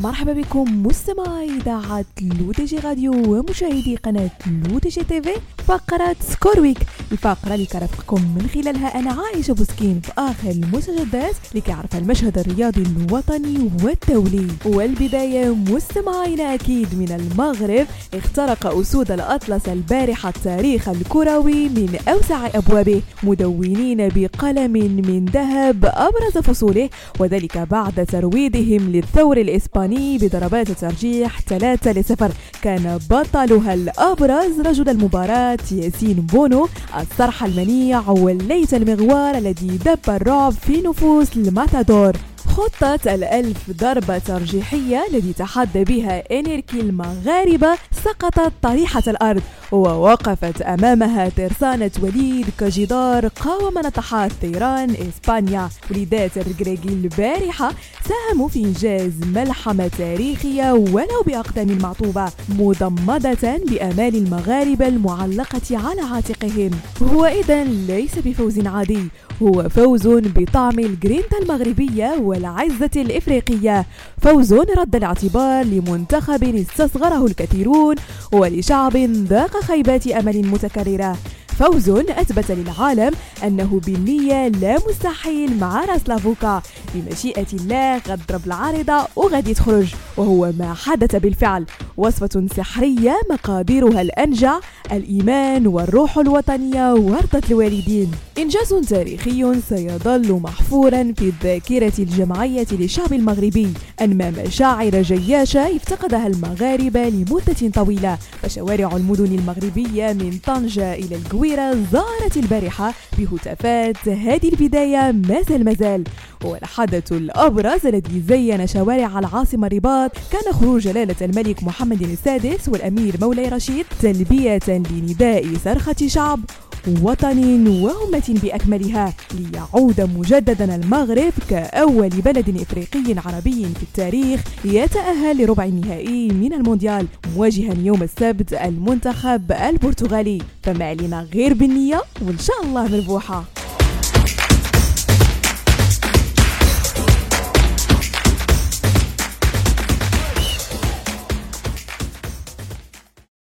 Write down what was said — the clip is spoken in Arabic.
مرحبا بكم مستمعي إذاعة L'ODJ Radio ومشاهدي قناة L'ODJ TV فقرة Score Week الفقرة اللي كرفقكم من خلالها أنا عايشة بوسكين في آخر المستجدات لكيعرف المشهد الرياضي الوطني والدولي. والبداية مستمعينا أكيد من المغرب اخترق أسود الأطلس البارحة التاريخ الكروي من أوسع أبوابه مدونين بقلم من ذهب أبرز فصوله وذلك بعد ترويضهم للثور الإسباني بضربات ترجيح 3 لصفر. كان بطلها الأبرز رجل المباراة ياسين بونو الصرح المنيع والليث المغوار الذي دب الرعب في نفوس الماتادور. خطة الألف ضربة ترجيحية التي تحدى بها إنيركي المغاربة سقطت طريحة الأرض ووقفت أمامها ترسانة وليد كجدار قاوم نطحات ثيران إسبانيا. وليدات الركراكي البارحة ساهموا في إنجاز ملحمة تاريخية ولو بأقدام معطوبة مضمدة بآمال المغاربة المعلقة على عاتقهم. هو إذا ليس بفوز عادي هو فوز بطعم الجرينتا المغربية والعزة الإفريقية. فوز رد الاعتبار لمنتخب استصغره الكثيرون ولشعب ذاق خيبات أمل متكررة. فوز أثبت للعالم أنه بالنية لا مستحيل مع راسلافوكا بمشيئة الله غد ضرب العارضة وغادي تخرج. وهو ما حدث بالفعل. وصفة سحرية مقاديرها الأنجع الإيمان والروح الوطنية وردة الوالدين. إنجاز تاريخي سيظل محفورا في الذاكرة الجمعية للشعب المغربي. أنمى مشاعر جياشة افتقدها المغاربة لمدة طويلة. فشوارع المدن المغربية من طنجة إلى القويرة ظهرت البارحة بهتافات هذه البداية ما زال مازال. والحدث الأبرز الذي زين شوارع العاصمة الرباط كان خروج جلالة الملك محمد السادس والأمير مولاي رشيد تلبية لنداء صرخة شعب وطن وأمة بأكملها ليعود مجددا المغرب كأول بلد إفريقي عربي في التاريخ يتأهل لربع النهائي من المونديال مواجها يوم السبت المنتخب البرتغالي. فما علينا غير بالنية وإن شاء الله مربوحة.